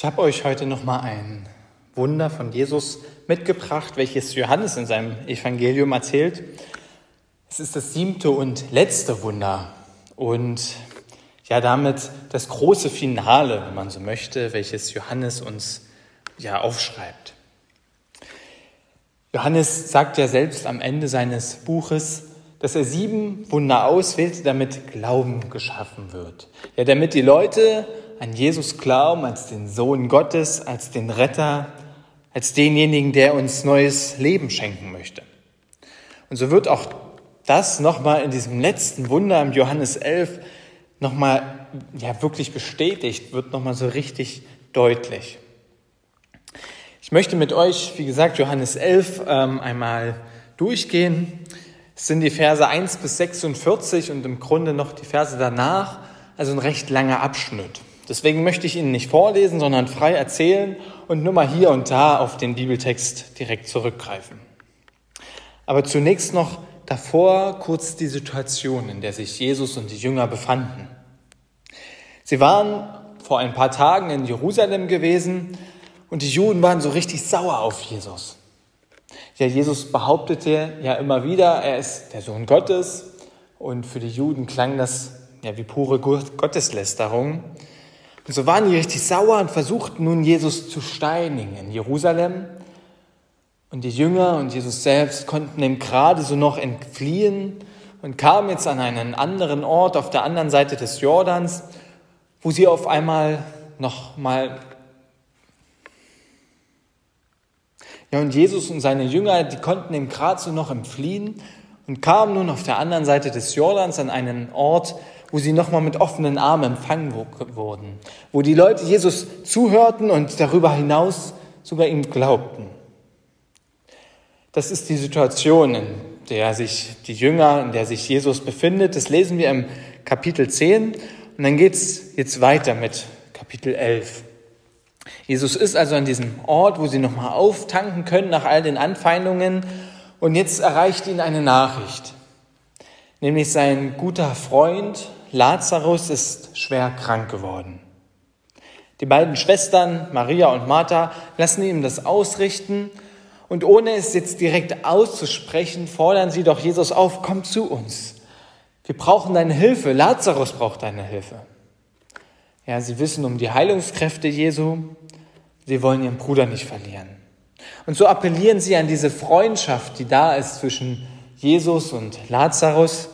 Ich habe euch heute noch mal ein Wunder von Jesus mitgebracht, welches Johannes in seinem Evangelium erzählt. Es ist das siebte und letzte Wunder und ja damit das große Finale, wenn man so möchte, welches Johannes uns ja aufschreibt. Johannes sagt ja selbst am Ende seines Buches, dass er sieben Wunder auswählt, damit Glauben geschaffen wird. Ja, damit die Leute an Jesus glauben als den Sohn Gottes, als den Retter, als denjenigen, der uns neues Leben schenken möchte. Und so wird auch das nochmal in diesem letzten Wunder im Johannes 11 nochmal ja, wirklich bestätigt, wird nochmal so richtig deutlich. Ich möchte mit euch, wie gesagt, Johannes 11 ähm, einmal durchgehen. Es sind die Verse 1 bis 46 und im Grunde noch die Verse danach, also ein recht langer Abschnitt. Deswegen möchte ich Ihnen nicht vorlesen, sondern frei erzählen und nur mal hier und da auf den Bibeltext direkt zurückgreifen. Aber zunächst noch davor kurz die Situation, in der sich Jesus und die Jünger befanden. Sie waren vor ein paar Tagen in Jerusalem gewesen und die Juden waren so richtig sauer auf Jesus. Ja, Jesus behauptete ja immer wieder, er ist der Sohn Gottes und für die Juden klang das ja wie pure Gotteslästerung. Und so waren die richtig sauer und versuchten nun Jesus zu steinigen in Jerusalem. Und die Jünger und Jesus selbst konnten ihm gerade so noch entfliehen und kamen jetzt an einen anderen Ort auf der anderen Seite des Jordans, wo sie auf einmal noch mal ja und Jesus und seine Jünger, die konnten ihm gerade so noch entfliehen und kamen nun auf der anderen Seite des Jordans an einen Ort, wo sie nochmal mit offenen Armen empfangen wurden, wo die Leute Jesus zuhörten und darüber hinaus sogar ihm glaubten. Das ist die Situation, in der sich die Jünger, in der sich Jesus befindet. Das lesen wir im Kapitel 10 und dann geht's jetzt weiter mit Kapitel 11. Jesus ist also an diesem Ort, wo sie nochmal auftanken können nach all den Anfeindungen und jetzt erreicht ihn eine Nachricht, nämlich sein guter Freund Lazarus ist schwer krank geworden. Die beiden Schwestern, Maria und Martha, lassen ihm das ausrichten und ohne es jetzt direkt auszusprechen, fordern sie doch Jesus auf, komm zu uns. Wir brauchen deine Hilfe. Lazarus braucht deine Hilfe. Ja, sie wissen um die Heilungskräfte Jesu. Sie wollen ihren Bruder nicht verlieren. Und so appellieren sie an diese Freundschaft, die da ist zwischen Jesus und Lazarus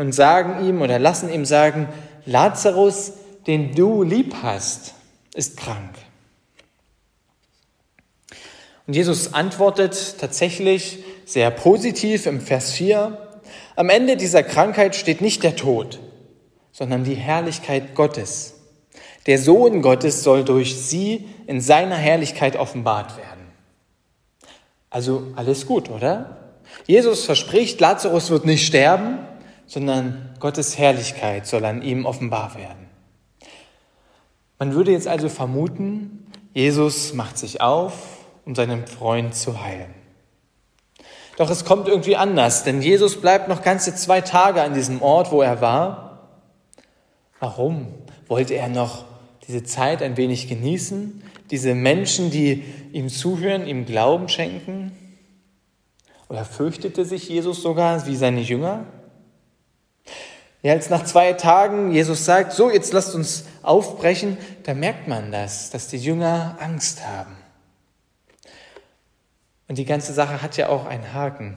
und sagen ihm oder lassen ihm sagen, Lazarus, den du lieb hast, ist krank. Und Jesus antwortet tatsächlich sehr positiv im Vers 4. Am Ende dieser Krankheit steht nicht der Tod, sondern die Herrlichkeit Gottes. Der Sohn Gottes soll durch sie in seiner Herrlichkeit offenbart werden. Also alles gut, oder? Jesus verspricht, Lazarus wird nicht sterben, sondern Gottes Herrlichkeit soll an ihm offenbar werden. Man würde jetzt also vermuten, Jesus macht sich auf, um seinen Freund zu heilen. Doch es kommt irgendwie anders, denn Jesus bleibt noch ganze zwei Tage an diesem Ort, wo er war. Warum? Wollte er noch diese Zeit ein wenig genießen? Diese Menschen, die ihm zuhören, ihm Glauben schenken? Oder fürchtete sich Jesus sogar wie seine Jünger? Ja, als nach zwei Tagen Jesus sagt, so, jetzt lasst uns aufbrechen, da merkt man das, dass die Jünger Angst haben. Und die ganze Sache hat ja auch einen Haken.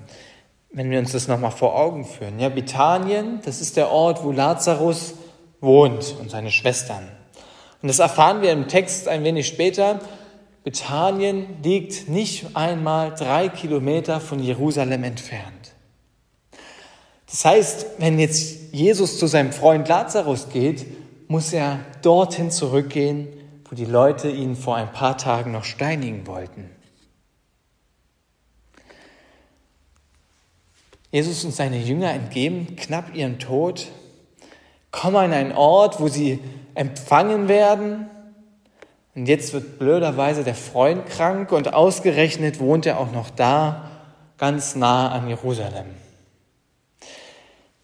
Wenn wir uns das nochmal vor Augen führen. Ja, Bethanien, das ist der Ort, wo Lazarus wohnt und seine Schwestern. Und das erfahren wir im Text ein wenig später. Bethanien liegt nicht einmal drei Kilometer von Jerusalem entfernt. Das heißt, wenn jetzt Jesus zu seinem Freund Lazarus geht, muss er dorthin zurückgehen, wo die Leute ihn vor ein paar Tagen noch steinigen wollten. Jesus und seine Jünger entgeben knapp ihren Tod, kommen an einen Ort, wo sie empfangen werden. Und jetzt wird blöderweise der Freund krank und ausgerechnet wohnt er auch noch da, ganz nah an Jerusalem.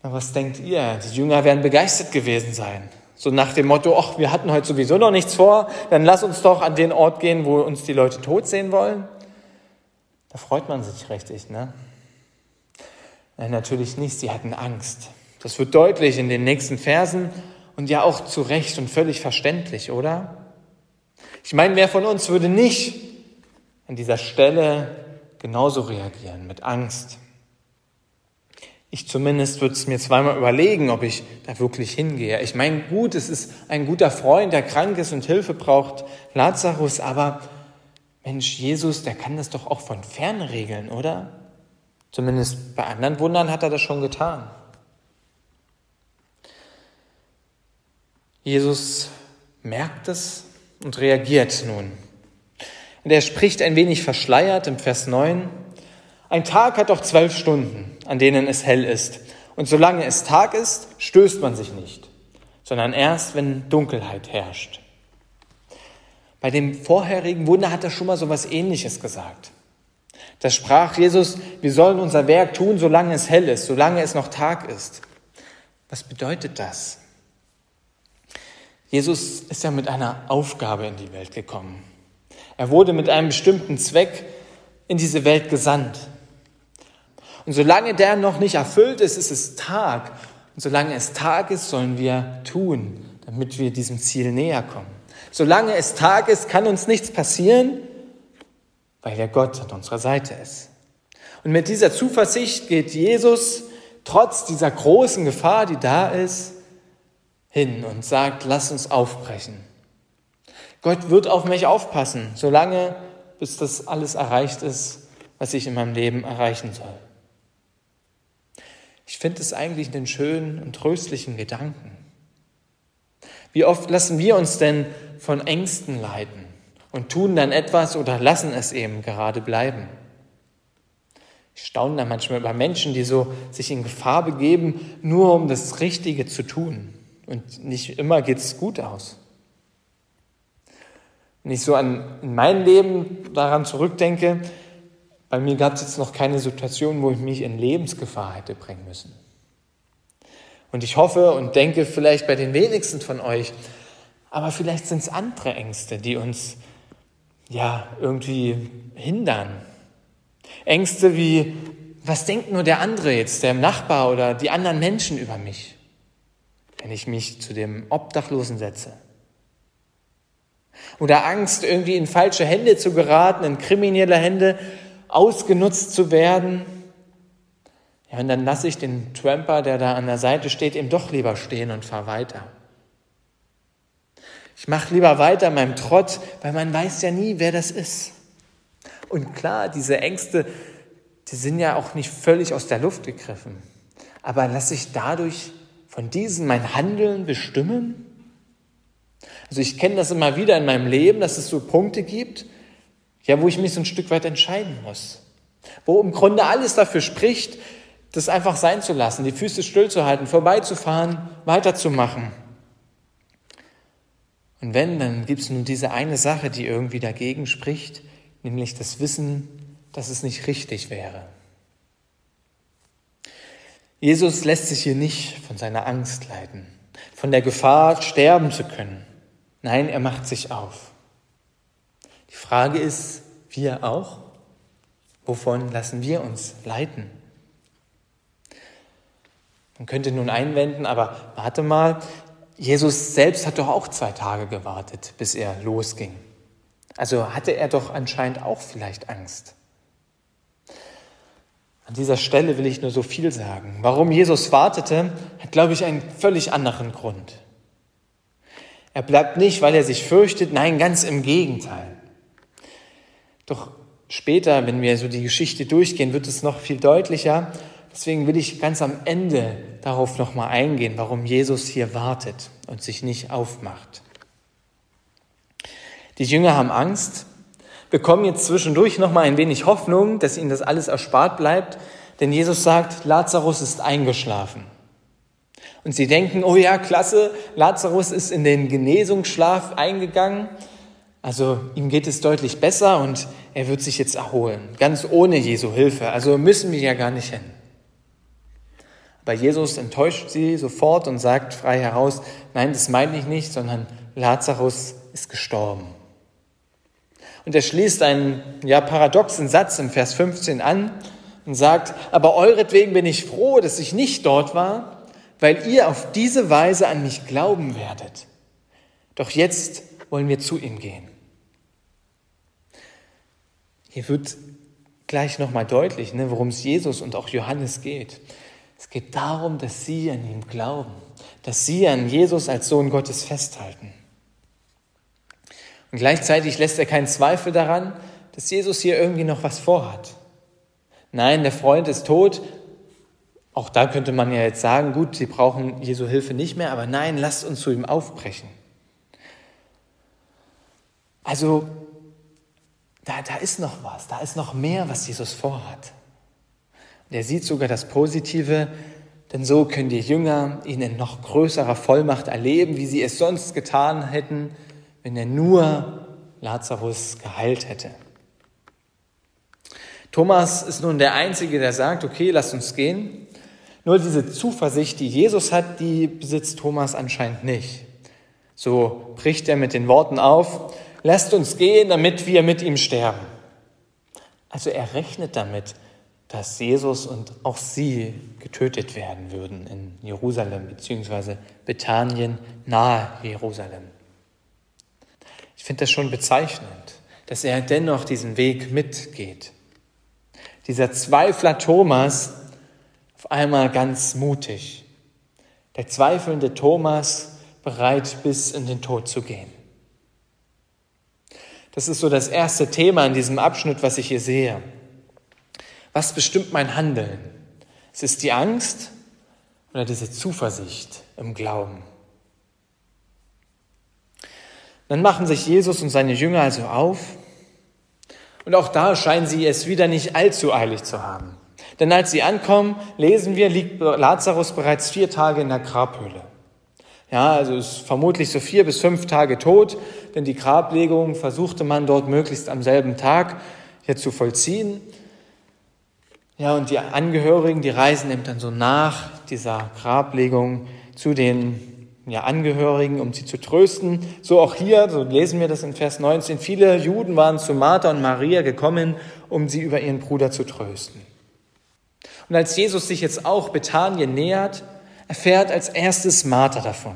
Na, was denkt ihr? Die Jünger werden begeistert gewesen sein. So nach dem Motto, ach, wir hatten heute sowieso noch nichts vor, dann lass uns doch an den Ort gehen, wo uns die Leute tot sehen wollen. Da freut man sich richtig, ne? Nein, natürlich nicht, sie hatten Angst. Das wird deutlich in den nächsten Versen und ja auch zu Recht und völlig verständlich, oder? Ich meine, wer von uns würde nicht an dieser Stelle genauso reagieren, mit Angst? Ich zumindest würde es mir zweimal überlegen, ob ich da wirklich hingehe. Ich meine, gut, es ist ein guter Freund, der krank ist und Hilfe braucht, Lazarus, aber Mensch, Jesus, der kann das doch auch von fern regeln, oder? Zumindest bei anderen Wundern hat er das schon getan. Jesus merkt es und reagiert nun. Und er spricht ein wenig verschleiert im Vers 9. Ein Tag hat doch zwölf Stunden, an denen es hell ist. Und solange es Tag ist, stößt man sich nicht, sondern erst, wenn Dunkelheit herrscht. Bei dem vorherigen Wunder hat er schon mal so etwas Ähnliches gesagt. Da sprach Jesus, wir sollen unser Werk tun, solange es hell ist, solange es noch Tag ist. Was bedeutet das? Jesus ist ja mit einer Aufgabe in die Welt gekommen. Er wurde mit einem bestimmten Zweck in diese Welt gesandt. Und solange der noch nicht erfüllt ist, ist es Tag. Und solange es Tag ist, sollen wir tun, damit wir diesem Ziel näher kommen. Solange es Tag ist, kann uns nichts passieren, weil der Gott an unserer Seite ist. Und mit dieser Zuversicht geht Jesus trotz dieser großen Gefahr, die da ist, hin und sagt, lass uns aufbrechen. Gott wird auf mich aufpassen, solange bis das alles erreicht ist, was ich in meinem Leben erreichen soll. Ich finde es eigentlich einen schönen und tröstlichen Gedanken. Wie oft lassen wir uns denn von Ängsten leiten? und tun dann etwas oder lassen es eben gerade bleiben. Ich staune da manchmal über Menschen, die so sich in Gefahr begeben, nur um das Richtige zu tun. Und nicht immer geht es gut aus. Wenn ich so an mein Leben daran zurückdenke, bei mir gab es jetzt noch keine Situation, wo ich mich in Lebensgefahr hätte bringen müssen. Und ich hoffe und denke vielleicht bei den wenigsten von euch, aber vielleicht sind es andere Ängste, die uns ja, irgendwie hindern. Ängste wie, was denkt nur der andere jetzt, der Nachbar oder die anderen Menschen über mich, wenn ich mich zu dem Obdachlosen setze? Oder Angst, irgendwie in falsche Hände zu geraten, in kriminelle Hände ausgenutzt zu werden. Ja, und dann lasse ich den Tramper, der da an der Seite steht, eben doch lieber stehen und fahre weiter. Ich mache lieber weiter in meinem Trott, weil man weiß ja nie, wer das ist. Und klar, diese Ängste, die sind ja auch nicht völlig aus der Luft gegriffen. Aber lasse ich dadurch von diesen mein Handeln bestimmen? Also ich kenne das immer wieder in meinem Leben, dass es so Punkte gibt, ja, wo ich mich so ein Stück weit entscheiden muss. Wo im Grunde alles dafür spricht, das einfach sein zu lassen, die Füße stillzuhalten, vorbeizufahren, weiterzumachen. Und wenn, dann gibt es nur diese eine Sache, die irgendwie dagegen spricht, nämlich das Wissen, dass es nicht richtig wäre. Jesus lässt sich hier nicht von seiner Angst leiten, von der Gefahr, sterben zu können. Nein, er macht sich auf. Frage ist, wir auch? Wovon lassen wir uns leiten? Man könnte nun einwenden, aber warte mal, Jesus selbst hat doch auch zwei Tage gewartet, bis er losging. Also hatte er doch anscheinend auch vielleicht Angst. An dieser Stelle will ich nur so viel sagen. Warum Jesus wartete, hat, glaube ich, einen völlig anderen Grund. Er bleibt nicht, weil er sich fürchtet, nein, ganz im Gegenteil. Doch später, wenn wir so die Geschichte durchgehen, wird es noch viel deutlicher. Deswegen will ich ganz am Ende darauf nochmal eingehen, warum Jesus hier wartet und sich nicht aufmacht. Die Jünger haben Angst, bekommen jetzt zwischendurch noch mal ein wenig Hoffnung, dass ihnen das alles erspart bleibt, denn Jesus sagt, Lazarus ist eingeschlafen. Und sie denken, oh ja, klasse, Lazarus ist in den Genesungsschlaf eingegangen, also ihm geht es deutlich besser und er wird sich jetzt erholen, ganz ohne Jesu Hilfe. Also müssen wir ja gar nicht hin. Aber Jesus enttäuscht sie sofort und sagt frei heraus, nein, das meine ich nicht, sondern Lazarus ist gestorben. Und er schließt einen ja, paradoxen Satz im Vers 15 an und sagt, aber euretwegen bin ich froh, dass ich nicht dort war, weil ihr auf diese Weise an mich glauben werdet. Doch jetzt wollen wir zu ihm gehen. Hier wird gleich nochmal deutlich, ne, worum es Jesus und auch Johannes geht. Es geht darum, dass sie an ihm glauben, dass sie an Jesus als Sohn Gottes festhalten. Und gleichzeitig lässt er keinen Zweifel daran, dass Jesus hier irgendwie noch was vorhat. Nein, der Freund ist tot. Auch da könnte man ja jetzt sagen, gut, sie brauchen Jesu Hilfe nicht mehr, aber nein, lasst uns zu ihm aufbrechen. Also, da, da ist noch was, da ist noch mehr, was Jesus vorhat. Er sieht sogar das Positive, denn so können die Jünger ihn in noch größerer Vollmacht erleben, wie sie es sonst getan hätten, wenn er nur Lazarus geheilt hätte. Thomas ist nun der Einzige, der sagt, okay, lasst uns gehen. Nur diese Zuversicht, die Jesus hat, die besitzt Thomas anscheinend nicht. So bricht er mit den Worten auf, lasst uns gehen, damit wir mit ihm sterben. Also er rechnet damit, dass Jesus und auch sie getötet werden würden in Jerusalem bzw. Bethanien nahe Jerusalem. Ich finde das schon bezeichnend, dass er dennoch diesen Weg mitgeht. Dieser Zweifler Thomas auf einmal ganz mutig. Der zweifelnde Thomas bereit bis in den Tod zu gehen. Das ist so das erste Thema in diesem Abschnitt, was ich hier sehe. Was bestimmt mein Handeln? Es ist die Angst oder diese Zuversicht im Glauben. Dann machen sich Jesus und seine Jünger also auf. Und auch da scheinen sie es wieder nicht allzu eilig zu haben. Denn als sie ankommen, lesen wir, liegt Lazarus bereits vier Tage in der Grabhöhle. Ja, also ist vermutlich so vier bis fünf Tage tot, denn die Grablegung versuchte man dort möglichst am selben Tag hier zu vollziehen. Ja, und die Angehörigen, die reisen eben dann so nach dieser Grablegung zu den ja, Angehörigen, um sie zu trösten. So auch hier, so lesen wir das in Vers 19, viele Juden waren zu Martha und Maria gekommen, um sie über ihren Bruder zu trösten. Und als Jesus sich jetzt auch Bethanien nähert, erfährt als erstes Martha davon.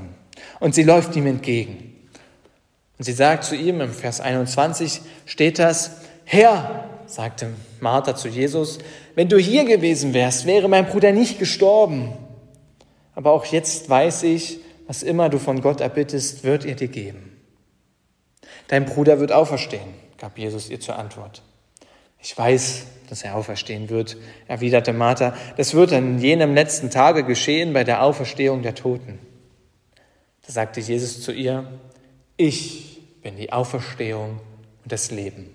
Und sie läuft ihm entgegen. Und sie sagt zu ihm, im Vers 21 steht das, Herr, sagte Martha zu Jesus, wenn du hier gewesen wärst, wäre mein Bruder nicht gestorben. Aber auch jetzt weiß ich, was immer du von Gott erbittest, wird er dir geben. Dein Bruder wird auferstehen, gab Jesus ihr zur Antwort. Ich weiß, dass er auferstehen wird, erwiderte Martha. Das wird an jenem letzten Tage geschehen bei der Auferstehung der Toten. Da sagte Jesus zu ihr, ich bin die Auferstehung und das Leben.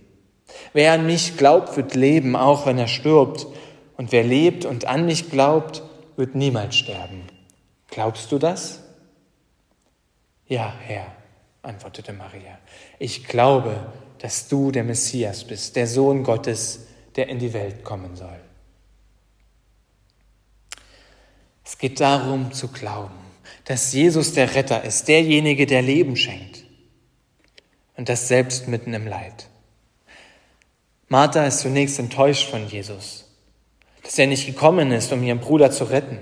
Wer an mich glaubt, wird leben, auch wenn er stirbt. Und wer lebt und an mich glaubt, wird niemals sterben. Glaubst du das? Ja, Herr, antwortete Maria, ich glaube, dass du der Messias bist, der Sohn Gottes, der in die Welt kommen soll. Es geht darum zu glauben, dass Jesus der Retter ist, derjenige, der Leben schenkt. Und das selbst mitten im Leid. Martha ist zunächst enttäuscht von Jesus, dass er nicht gekommen ist, um ihren Bruder zu retten.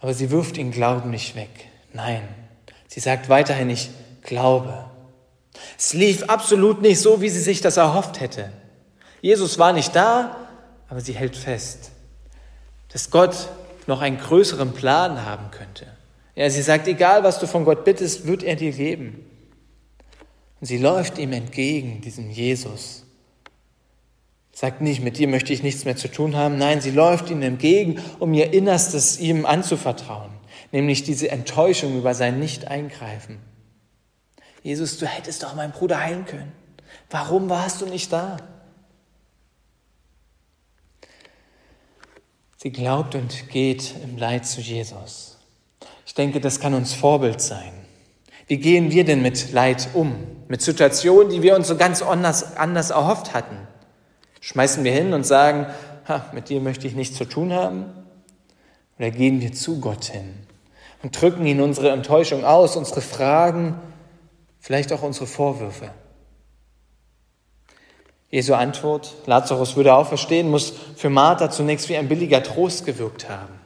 Aber sie wirft ihn Glauben nicht weg. Nein, sie sagt weiterhin, ich glaube. Es lief absolut nicht so, wie sie sich das erhofft hätte. Jesus war nicht da, aber sie hält fest, dass Gott noch einen größeren Plan haben könnte. Ja, sie sagt, egal was du von Gott bittest, wird er dir geben. Und sie läuft ihm entgegen, diesem Jesus. Sagt nicht, mit dir möchte ich nichts mehr zu tun haben. Nein, sie läuft ihm entgegen, um ihr Innerstes ihm anzuvertrauen. nämlich diese Enttäuschung über sein Nicht-Eingreifen. Jesus, du hättest doch meinen Bruder heilen können. Warum warst du nicht da? Sie glaubt und geht im Leid zu Jesus. Ich denke, das kann uns Vorbild sein. Wie gehen wir denn mit Leid um? Mit Situationen, die wir uns so ganz anders, anders erhofft hatten? Schmeißen wir hin und sagen, ha, mit dir möchte ich nichts zu tun haben? Oder gehen wir zu Gott hin und drücken ihn unsere Enttäuschung aus, unsere Fragen, vielleicht auch unsere Vorwürfe? Jesu Antwort, Lazarus würde auferstehen, muss für Martha zunächst wie ein billiger Trost gewirkt haben.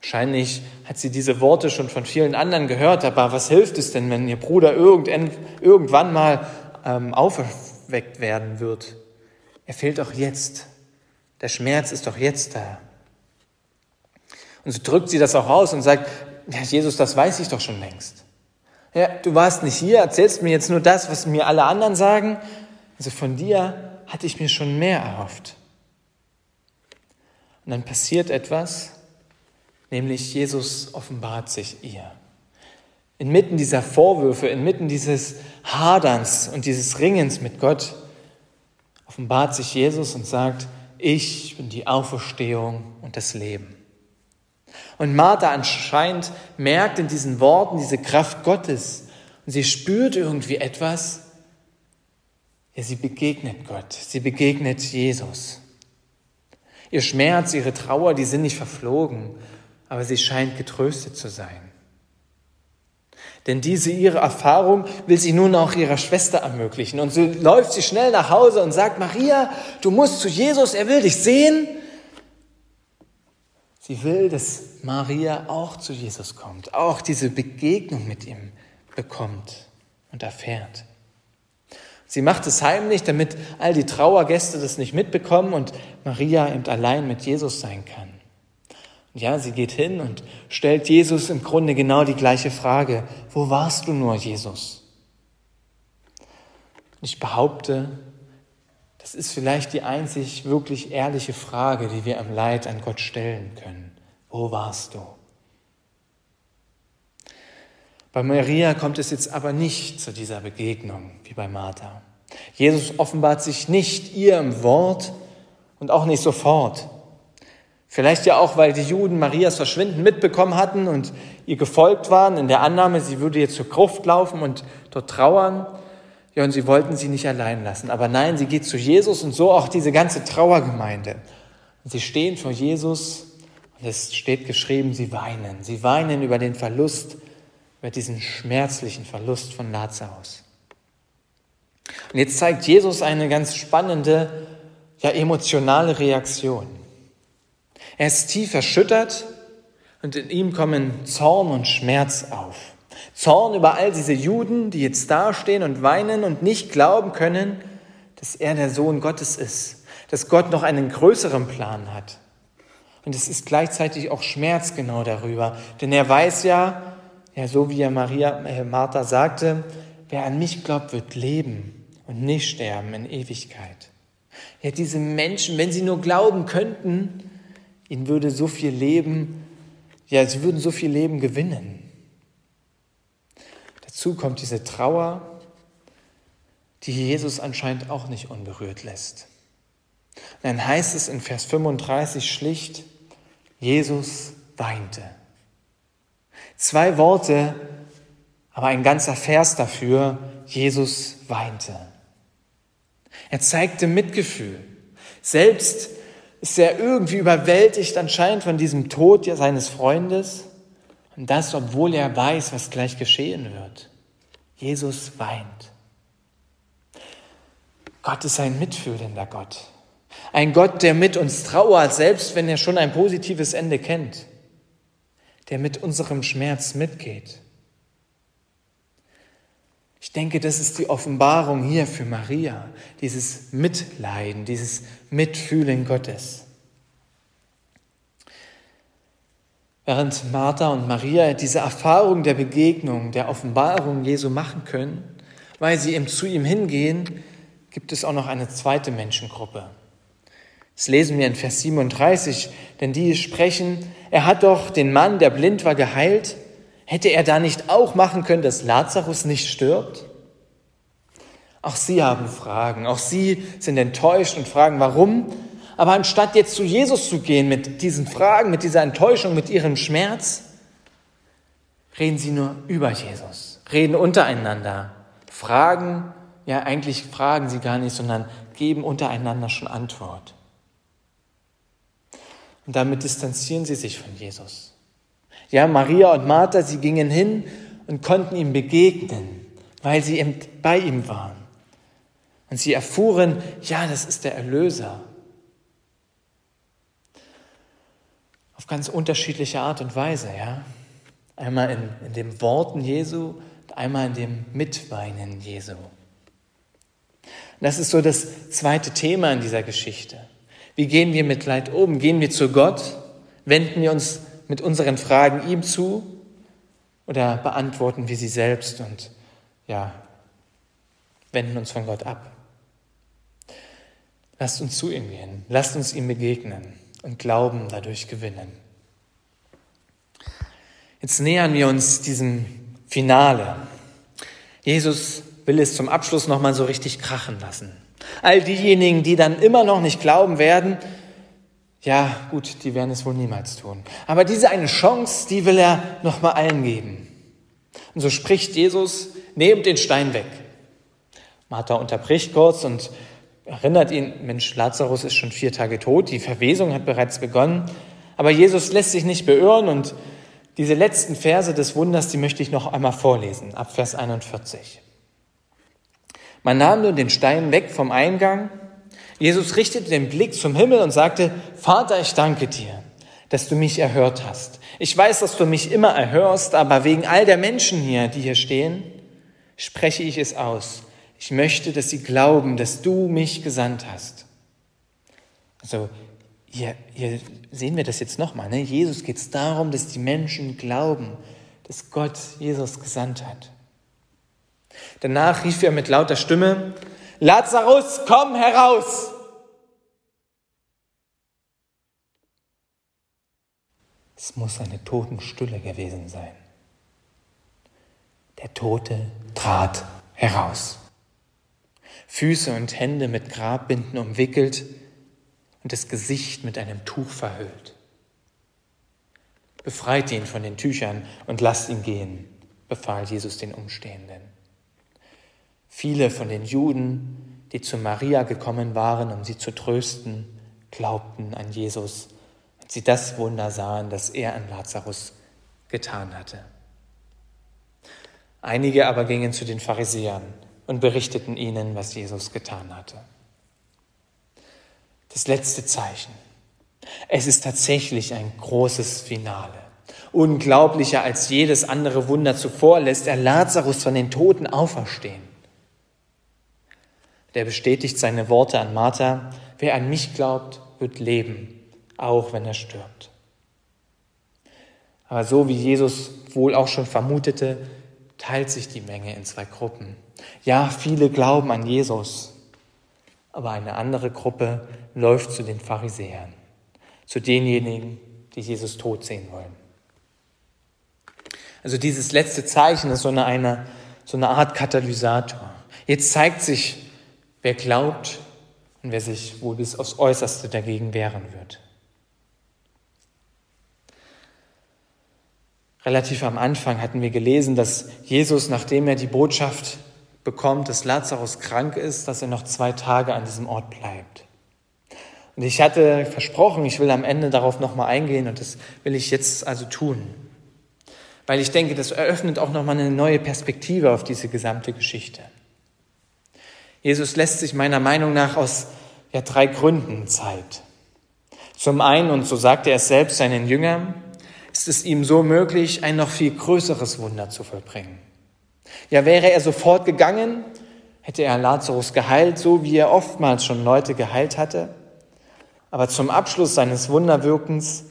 Wahrscheinlich hat sie diese Worte schon von vielen anderen gehört, aber was hilft es denn, wenn ihr Bruder irgendwann mal ähm, auferweckt werden wird? Er fehlt auch jetzt. Der Schmerz ist doch jetzt da. Und so drückt sie das auch aus und sagt, ja, Jesus, das weiß ich doch schon längst. Ja, du warst nicht hier, erzählst mir jetzt nur das, was mir alle anderen sagen, also von dir hatte ich mir schon mehr erhofft. Und dann passiert etwas, nämlich Jesus offenbart sich ihr. Inmitten dieser Vorwürfe, inmitten dieses Haderns und dieses Ringens mit Gott, offenbart sich Jesus und sagt, ich bin die Auferstehung und das Leben. Und Martha anscheinend merkt in diesen Worten diese Kraft Gottes und sie spürt irgendwie etwas, ja, sie begegnet Gott, sie begegnet Jesus. Ihr Schmerz, ihre Trauer, die sind nicht verflogen, aber sie scheint getröstet zu sein. Denn diese ihre Erfahrung will sie nun auch ihrer Schwester ermöglichen. Und so läuft sie schnell nach Hause und sagt, Maria, du musst zu Jesus, er will dich sehen. Sie will, dass Maria auch zu Jesus kommt, auch diese Begegnung mit ihm bekommt und erfährt. Sie macht es heimlich, damit all die Trauergäste das nicht mitbekommen und Maria eben allein mit Jesus sein kann. Und ja, sie geht hin und stellt Jesus im Grunde genau die gleiche Frage. Wo warst du nur, Jesus? Ich behaupte, das ist vielleicht die einzig wirklich ehrliche Frage, die wir im Leid an Gott stellen können. Wo warst du? Bei Maria kommt es jetzt aber nicht zu dieser Begegnung wie bei Martha. Jesus offenbart sich nicht ihr im Wort und auch nicht sofort. Vielleicht ja auch, weil die Juden Marias Verschwinden mitbekommen hatten und ihr gefolgt waren in der Annahme, sie würde jetzt zur Gruft laufen und dort trauern. Ja, und sie wollten sie nicht allein lassen. Aber nein, sie geht zu Jesus und so auch diese ganze Trauergemeinde. Und sie stehen vor Jesus und es steht geschrieben, sie weinen. Sie weinen über den Verlust über diesen schmerzlichen Verlust von Lazarus. Und jetzt zeigt Jesus eine ganz spannende, ja emotionale Reaktion. Er ist tief erschüttert und in ihm kommen Zorn und Schmerz auf. Zorn über all diese Juden, die jetzt dastehen und weinen und nicht glauben können, dass er der Sohn Gottes ist, dass Gott noch einen größeren Plan hat. Und es ist gleichzeitig auch Schmerz genau darüber, denn er weiß ja, ja, so wie er Maria, äh, Martha sagte, wer an mich glaubt, wird leben und nicht sterben in Ewigkeit. Ja, diese Menschen, wenn sie nur glauben könnten, ihnen würde so viel Leben, ja, sie würden so viel Leben gewinnen. Dazu kommt diese Trauer, die Jesus anscheinend auch nicht unberührt lässt. Und dann heißt es in Vers 35 schlicht, Jesus weinte. Zwei Worte, aber ein ganzer Vers dafür, Jesus weinte. Er zeigte Mitgefühl. Selbst ist er irgendwie überwältigt anscheinend von diesem Tod seines Freundes. Und das, obwohl er weiß, was gleich geschehen wird. Jesus weint. Gott ist ein mitfühlender Gott. Ein Gott, der mit uns trauert, selbst wenn er schon ein positives Ende kennt der mit unserem Schmerz mitgeht. Ich denke, das ist die Offenbarung hier für Maria, dieses Mitleiden, dieses Mitfühlen Gottes. Während Martha und Maria diese Erfahrung der Begegnung, der Offenbarung Jesu machen können, weil sie eben zu ihm hingehen, gibt es auch noch eine zweite Menschengruppe. Das lesen wir in Vers 37, denn die sprechen, er hat doch den Mann, der blind war, geheilt. Hätte er da nicht auch machen können, dass Lazarus nicht stirbt? Auch sie haben Fragen, auch sie sind enttäuscht und fragen, warum. Aber anstatt jetzt zu Jesus zu gehen mit diesen Fragen, mit dieser Enttäuschung, mit ihrem Schmerz, reden sie nur über Jesus, reden untereinander, fragen, ja eigentlich fragen sie gar nicht, sondern geben untereinander schon Antwort. Und damit distanzieren sie sich von Jesus. Ja, Maria und Martha, sie gingen hin und konnten ihm begegnen, weil sie bei ihm waren. Und sie erfuhren, ja, das ist der Erlöser. Auf ganz unterschiedliche Art und Weise, ja. Einmal in, in den Worten Jesu, einmal in dem Mitweinen Jesu. Das ist so das zweite Thema in dieser Geschichte. Wie gehen wir mit Leid um? Gehen wir zu Gott? Wenden wir uns mit unseren Fragen ihm zu? Oder beantworten wir sie selbst und ja, wenden uns von Gott ab? Lasst uns zu ihm gehen. Lasst uns ihm begegnen und Glauben dadurch gewinnen. Jetzt nähern wir uns diesem Finale. Jesus will es zum Abschluss nochmal so richtig krachen lassen. All diejenigen, die dann immer noch nicht glauben werden, ja gut, die werden es wohl niemals tun. Aber diese eine Chance, die will er nochmal allen geben. Und so spricht Jesus, nehmt den Stein weg. Martha unterbricht kurz und erinnert ihn, Mensch, Lazarus ist schon vier Tage tot, die Verwesung hat bereits begonnen. Aber Jesus lässt sich nicht beirren und diese letzten Verse des Wunders, die möchte ich noch einmal vorlesen, ab Vers 41. Man nahm nun den Stein weg vom Eingang. Jesus richtete den Blick zum Himmel und sagte, Vater, ich danke dir, dass du mich erhört hast. Ich weiß, dass du mich immer erhörst, aber wegen all der Menschen hier, die hier stehen, spreche ich es aus. Ich möchte, dass sie glauben, dass du mich gesandt hast. Also hier, hier sehen wir das jetzt nochmal. Ne? Jesus geht es darum, dass die Menschen glauben, dass Gott Jesus gesandt hat. Danach rief er mit lauter Stimme, Lazarus, komm heraus! Es muss eine Totenstille gewesen sein. Der Tote trat heraus. Füße und Hände mit Grabbinden umwickelt und das Gesicht mit einem Tuch verhüllt. Befreit ihn von den Tüchern und lasst ihn gehen, befahl Jesus den Umstehenden. Viele von den Juden, die zu Maria gekommen waren, um sie zu trösten, glaubten an Jesus, als sie das Wunder sahen, das er an Lazarus getan hatte. Einige aber gingen zu den Pharisäern und berichteten ihnen, was Jesus getan hatte. Das letzte Zeichen. Es ist tatsächlich ein großes Finale. Unglaublicher als jedes andere Wunder zuvor lässt er Lazarus von den Toten auferstehen. Der bestätigt seine Worte an Martha, wer an mich glaubt, wird leben, auch wenn er stirbt. Aber so wie Jesus wohl auch schon vermutete, teilt sich die Menge in zwei Gruppen. Ja, viele glauben an Jesus, aber eine andere Gruppe läuft zu den Pharisäern, zu denjenigen, die Jesus tot sehen wollen. Also dieses letzte Zeichen ist so eine, eine, so eine Art Katalysator. Jetzt zeigt sich, wer glaubt und wer sich wohl bis aufs Äußerste dagegen wehren wird. Relativ am Anfang hatten wir gelesen, dass Jesus, nachdem er die Botschaft bekommt, dass Lazarus krank ist, dass er noch zwei Tage an diesem Ort bleibt. Und ich hatte versprochen, ich will am Ende darauf nochmal eingehen und das will ich jetzt also tun. Weil ich denke, das eröffnet auch nochmal eine neue Perspektive auf diese gesamte Geschichte. Jesus lässt sich meiner Meinung nach aus ja, drei Gründen Zeit. Zum einen, und so sagte er es selbst seinen Jüngern, ist es ihm so möglich, ein noch viel größeres Wunder zu vollbringen. Ja, wäre er sofort gegangen, hätte er Lazarus geheilt, so wie er oftmals schon Leute geheilt hatte. Aber zum Abschluss seines Wunderwirkens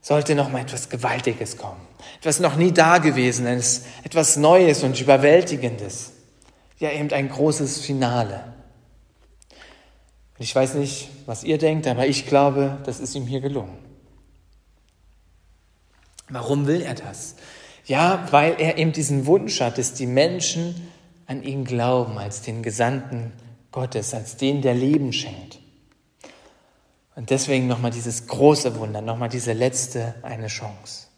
sollte noch mal etwas Gewaltiges kommen. Etwas noch nie Dagewesenes, etwas Neues und Überwältigendes ja eben ein großes Finale. Ich weiß nicht, was ihr denkt, aber ich glaube, das ist ihm hier gelungen. Warum will er das? Ja, weil er eben diesen Wunsch hat, dass die Menschen an ihn glauben als den Gesandten Gottes, als den, der Leben schenkt. Und deswegen nochmal dieses große Wunder, nochmal diese letzte eine Chance.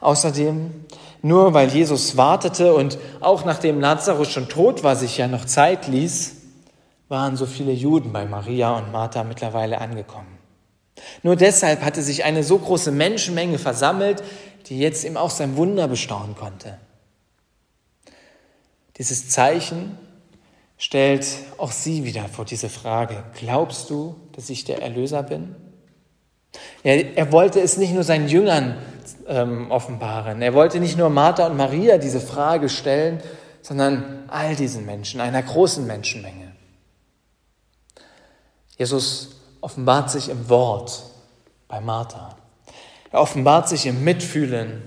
Außerdem, nur weil Jesus wartete und auch nachdem Lazarus schon tot war, sich ja noch Zeit ließ, waren so viele Juden bei Maria und Martha mittlerweile angekommen. Nur deshalb hatte sich eine so große Menschenmenge versammelt, die jetzt ihm auch sein Wunder bestaunen konnte. Dieses Zeichen stellt auch sie wieder vor diese Frage, glaubst du, dass ich der Erlöser bin? Er, er wollte es nicht nur seinen Jüngern ähm, offenbaren, er wollte nicht nur Martha und Maria diese Frage stellen, sondern all diesen Menschen, einer großen Menschenmenge. Jesus offenbart sich im Wort bei Martha. Er offenbart sich im Mitfühlen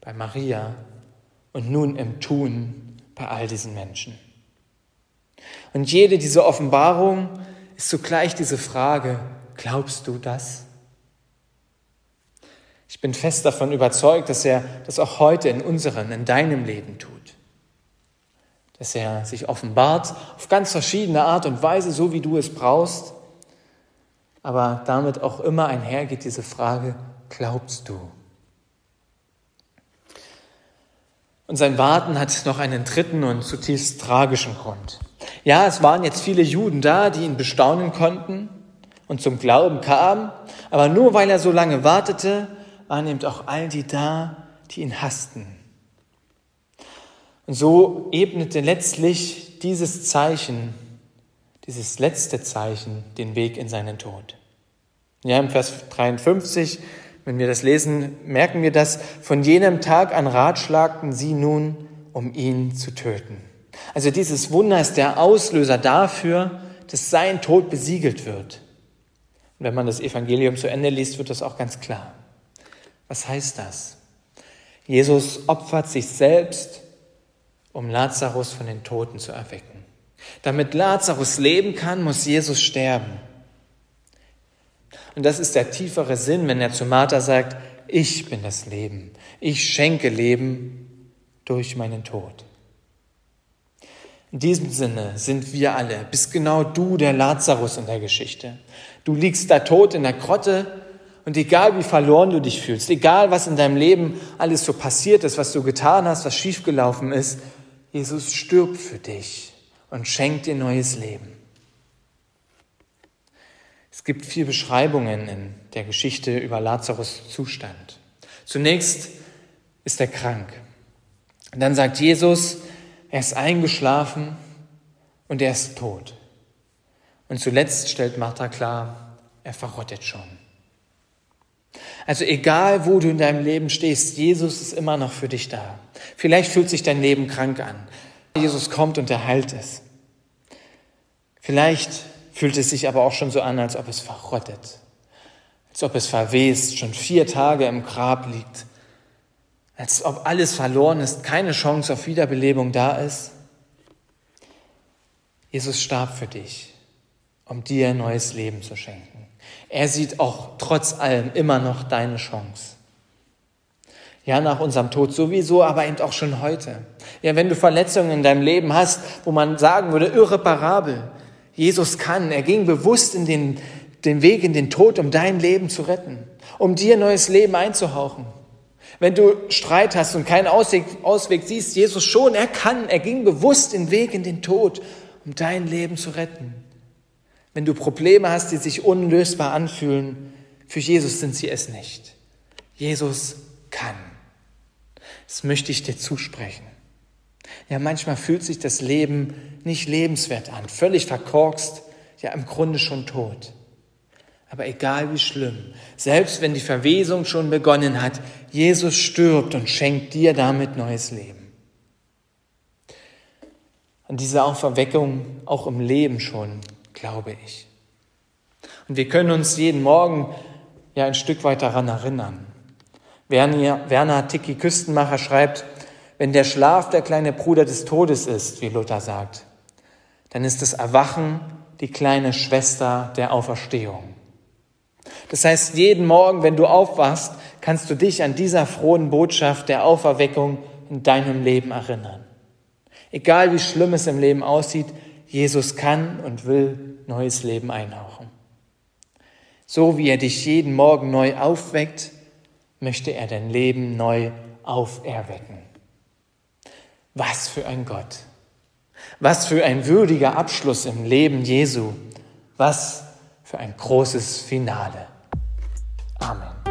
bei Maria und nun im Tun bei all diesen Menschen. Und jede dieser Offenbarung ist zugleich diese Frage, glaubst du das? Ich bin fest davon überzeugt, dass er das auch heute in unserem, in deinem Leben tut. Dass er sich offenbart auf ganz verschiedene Art und Weise, so wie du es brauchst. Aber damit auch immer einhergeht diese Frage, glaubst du? Und sein Warten hat noch einen dritten und zutiefst tragischen Grund. Ja, es waren jetzt viele Juden da, die ihn bestaunen konnten und zum Glauben kamen, aber nur weil er so lange wartete, waren eben auch all die da, die ihn hassten. Und so ebnete letztlich dieses Zeichen, dieses letzte Zeichen, den Weg in seinen Tod. Ja, im Vers 53, wenn wir das lesen, merken wir, dass von jenem Tag an ratschlagten sie nun, um ihn zu töten. Also dieses Wunder ist der Auslöser dafür, dass sein Tod besiegelt wird. Und wenn man das Evangelium zu Ende liest, wird das auch ganz klar. Was heißt das? Jesus opfert sich selbst, um Lazarus von den Toten zu erwecken. Damit Lazarus leben kann, muss Jesus sterben. Und das ist der tiefere Sinn, wenn er zu Martha sagt, ich bin das Leben. Ich schenke Leben durch meinen Tod. In diesem Sinne sind wir alle, bist genau du der Lazarus in der Geschichte. Du liegst da tot in der Grotte und egal wie verloren du dich fühlst, egal was in deinem Leben alles so passiert ist, was du getan hast, was schiefgelaufen ist, Jesus stirbt für dich und schenkt dir neues Leben. Es gibt vier Beschreibungen in der Geschichte über Lazarus Zustand. Zunächst ist er krank. Und dann sagt Jesus, er ist eingeschlafen und er ist tot. Und zuletzt stellt Martha klar, er verrottet schon. Also egal, wo du in deinem Leben stehst, Jesus ist immer noch für dich da. Vielleicht fühlt sich dein Leben krank an. Jesus kommt und er heilt es. Vielleicht fühlt es sich aber auch schon so an, als ob es verrottet, als ob es verwest, schon vier Tage im Grab liegt als ob alles verloren ist, keine Chance auf Wiederbelebung da ist. Jesus starb für dich, um dir ein neues Leben zu schenken. Er sieht auch trotz allem immer noch deine Chance. Ja, nach unserem Tod sowieso, aber eben auch schon heute. Ja, wenn du Verletzungen in deinem Leben hast, wo man sagen würde, irreparabel, Jesus kann, er ging bewusst in den, den Weg in den Tod, um dein Leben zu retten, um dir neues Leben einzuhauchen. Wenn du Streit hast und keinen Ausweg, Ausweg siehst, Jesus schon, er kann, er ging bewusst den Weg in den Tod, um dein Leben zu retten. Wenn du Probleme hast, die sich unlösbar anfühlen, für Jesus sind sie es nicht. Jesus kann. Das möchte ich dir zusprechen. Ja, manchmal fühlt sich das Leben nicht lebenswert an, völlig verkorkst, ja im Grunde schon tot. Aber egal wie schlimm, selbst wenn die Verwesung schon begonnen hat, Jesus stirbt und schenkt dir damit neues Leben. An diese Auferweckung auch im Leben schon, glaube ich. Und wir können uns jeden Morgen ja ein Stück weit daran erinnern. Werner, Tiki Küstenmacher schreibt, wenn der Schlaf der kleine Bruder des Todes ist, wie Luther sagt, dann ist das Erwachen die kleine Schwester der Auferstehung. Das heißt, jeden Morgen, wenn du aufwachst, kannst du dich an dieser frohen Botschaft der Auferweckung in deinem Leben erinnern. Egal wie schlimm es im Leben aussieht, Jesus kann und will neues Leben einhauchen. So wie er dich jeden Morgen neu aufweckt, möchte er dein Leben neu auferwecken. Was für ein Gott. Was für ein würdiger Abschluss im Leben Jesu. Was für ein großes Finale. Amen.